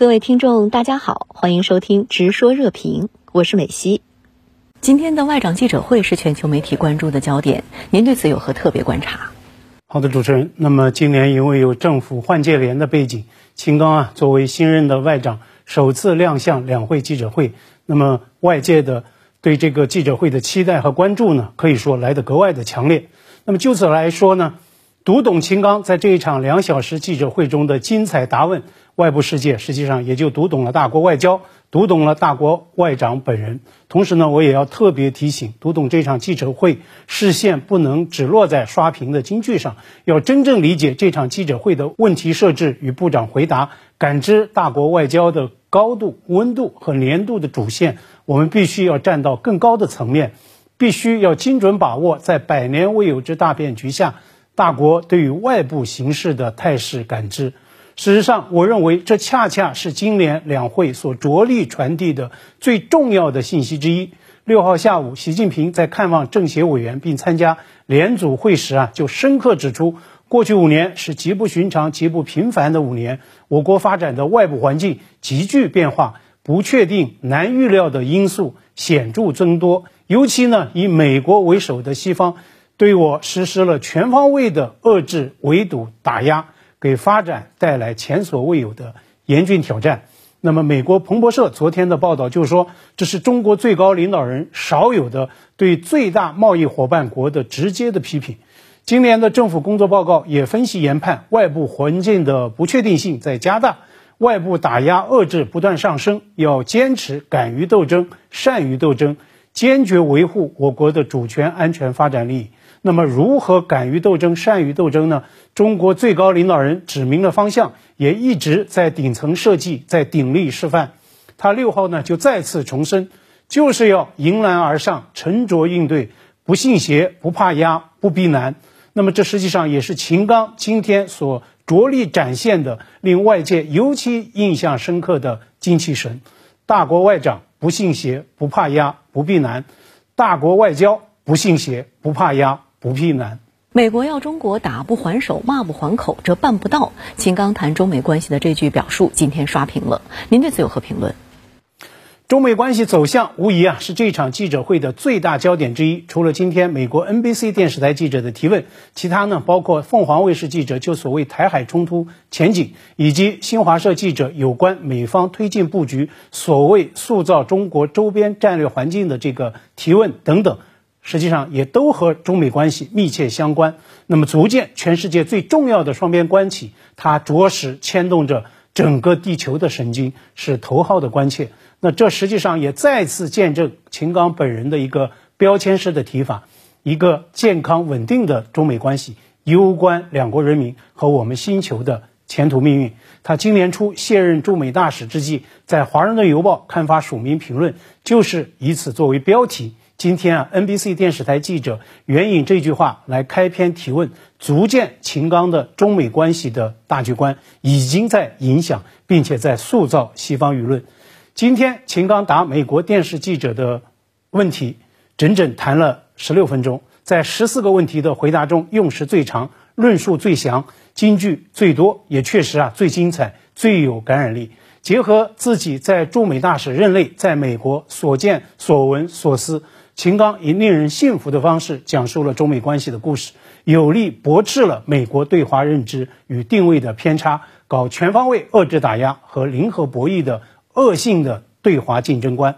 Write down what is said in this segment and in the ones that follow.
各位听众，大家好，欢迎收听《直说热评》，我是美西。今天的外长记者会是全球媒体关注的焦点，您对此有何特别观察？好的，主持人。那么今年因为有政府换届联的背景，秦刚啊作为新任的外长首次亮相两会记者会，那么外界的对这个记者会的期待和关注呢，可以说来得格外的强烈。那么就此来说呢？读懂秦刚在这一场两小时记者会中的精彩答问，外部世界实际上也就读懂了大国外交，读懂了大国外长本人。同时呢，我也要特别提醒，读懂这场记者会，视线不能只落在刷屏的金句上，要真正理解这场记者会的问题设置与部长回答，感知大国外交的高度、温度和年度的主线。我们必须要站到更高的层面，必须要精准把握在百年未有之大变局下。大国对于外部形势的态势感知，事实上，我认为这恰恰是今年两会所着力传递的最重要的信息之一。六号下午，习近平在看望政协委员并参加联组会时啊，就深刻指出，过去五年是极不寻常、极不平凡的五年，我国发展的外部环境急剧变化，不确定、难预料的因素显著增多，尤其呢，以美国为首的西方。对我实施了全方位的遏制、围堵、打压，给发展带来前所未有的严峻挑战。那么，美国彭博社昨天的报道就说，这是中国最高领导人少有的对最大贸易伙伴国的直接的批评。今年的政府工作报告也分析研判，外部环境的不确定性在加大，外部打压遏制不断上升，要坚持敢于斗争、善于斗争，坚决维护我国的主权、安全、发展利益。那么，如何敢于斗争、善于斗争呢？中国最高领导人指明了方向，也一直在顶层设计，在鼎力示范。他六号呢，就再次重申，就是要迎难而上，沉着应对，不信邪，不怕压，不避难。那么，这实际上也是秦刚今天所着力展现的，令外界尤其印象深刻的精气神。大国外长不信邪，不怕压，不避难。大国外交不信邪，不怕压。不避难，美国要中国打不还手，骂不还口，这办不到。秦刚谈中美关系的这句表述，今天刷屏了。您对此有何评论？中美关系走向无疑啊是这场记者会的最大焦点之一。除了今天美国 NBC 电视台记者的提问，其他呢包括凤凰卫视记者就所谓台海冲突前景，以及新华社记者有关美方推进布局所谓塑造中国周边战略环境的这个提问等等。实际上也都和中美关系密切相关。那么，足见全世界最重要的双边关系，它着实牵动着整个地球的神经，是头号的关切。那这实际上也再次见证秦刚本人的一个标签式的提法：一个健康稳定的中美关系，攸关两国人民和我们星球的前途命运。他今年初卸任驻美大使之际，在《华盛顿邮报》刊发署名评论，就是以此作为标题。今天啊，NBC 电视台记者援引这句话来开篇提问，足见秦刚的中美关系的大局观已经在影响，并且在塑造西方舆论。今天秦刚答美国电视记者的问题，整整谈了十六分钟，在十四个问题的回答中，用时最长，论述最详，金句最多，也确实啊最精彩，最有感染力。结合自己在驻美大使任内在美国所见所闻所思。秦刚以令人信服的方式讲述了中美关系的故事，有力驳斥了美国对华认知与定位的偏差，搞全方位遏制打压和零和博弈的恶性的对华竞争观。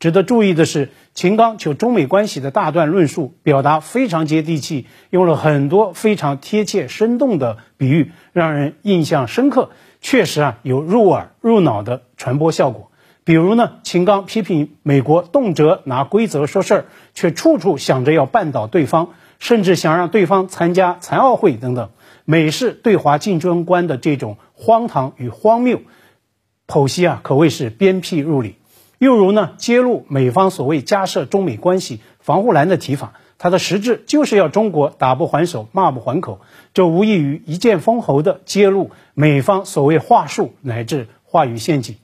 值得注意的是，秦刚就中美关系的大段论述表达非常接地气，用了很多非常贴切生动的比喻，让人印象深刻。确实啊，有入耳入脑的传播效果。比如呢，秦刚批评美国动辄拿规则说事儿，却处处想着要绊倒对方，甚至想让对方参加残奥会等等。美式对华竞争观的这种荒唐与荒谬，剖析啊可谓是鞭辟入里。又如呢，揭露美方所谓加设中美关系防护栏的提法，它的实质就是要中国打不还手，骂不还口。这无异于一剑封喉的揭露美方所谓话术乃至话语陷阱。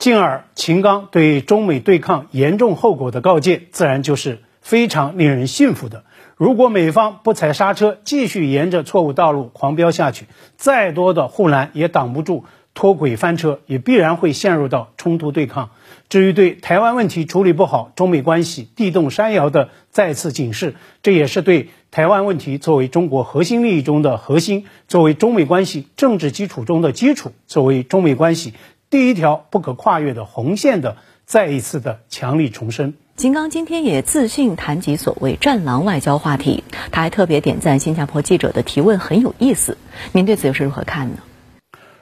进而，秦刚对中美对抗严重后果的告诫，自然就是非常令人信服的。如果美方不踩刹车，继续沿着错误道路狂飙下去，再多的护栏也挡不住脱轨翻车，也必然会陷入到冲突对抗。至于对台湾问题处理不好，中美关系地动山摇的再次警示，这也是对台湾问题作为中国核心利益中的核心，作为中美关系政治基础中的基础，作为中美关系第一条不可跨越的红线的再一次的强力重申。秦刚今天也自信谈及所谓“战狼外交”话题，他还特别点赞新加坡记者的提问很有意思。您对此又是如何看呢？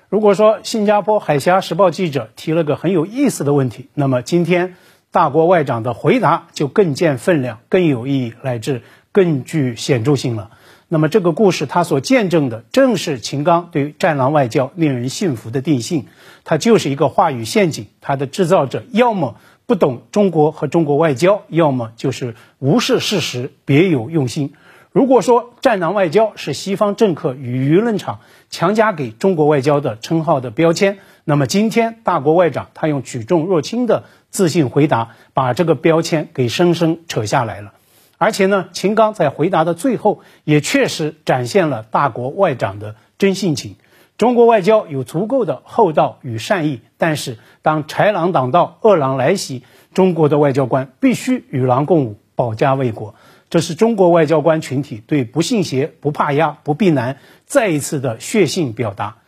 如果说新加坡海峡时报记者提了个很有意思的问题，那么今天大国外长的回答就更见分量、更有意义，乃至更具显著性了。那么这个故事它所见证的正是秦刚对“战狼外交”令人信服的定性，它就是一个话语陷阱，它的制造者要么不懂中国和中国外交，要么就是无视事实、别有用心。如果说“战狼外交”是西方政客与舆论场强加给中国外交的称号的标签，那么今天大国外长他用举重若轻的自信回答，把这个标签给生生扯下来了。而且呢，秦刚在回答的最后也确实展现了大国外长的真性情。中国外交有足够的厚道与善意，但是当豺狼挡道、恶狼来袭，中国的外交官必须与狼共舞，保家卫国。这是中国外交官群体对不信邪、不怕压、不避难再一次的血性表达。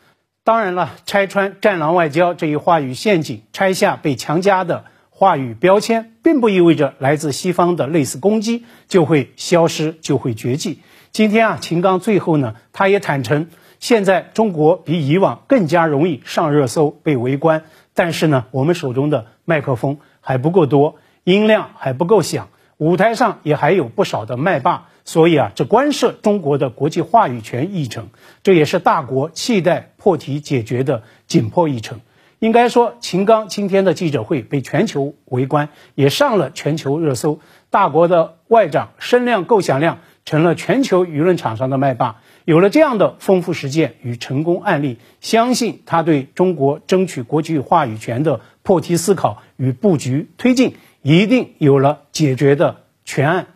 当然了，拆穿“战狼外交”这一话语陷阱，拆下被强加的话语标签，并不意味着来自西方的类似攻击就会消失、就会绝迹。今天啊，秦刚最后呢，他也坦诚，现在中国比以往更加容易上热搜、被围观，但是呢，我们手中的麦克风还不够多，音量还不够响。舞台上也还有不少的麦霸，所以啊，这关涉中国的国际话语权议程，这也是大国期待破题解决的紧迫议程。应该说，秦刚今天的记者会被全球围观，也上了全球热搜。大国的外长声量够响亮，成了全球舆论场上的麦霸。有了这样的丰富实践与成功案例，相信他对中国争取国际话语权的破题思考与布局推进。一定有了解决的全案。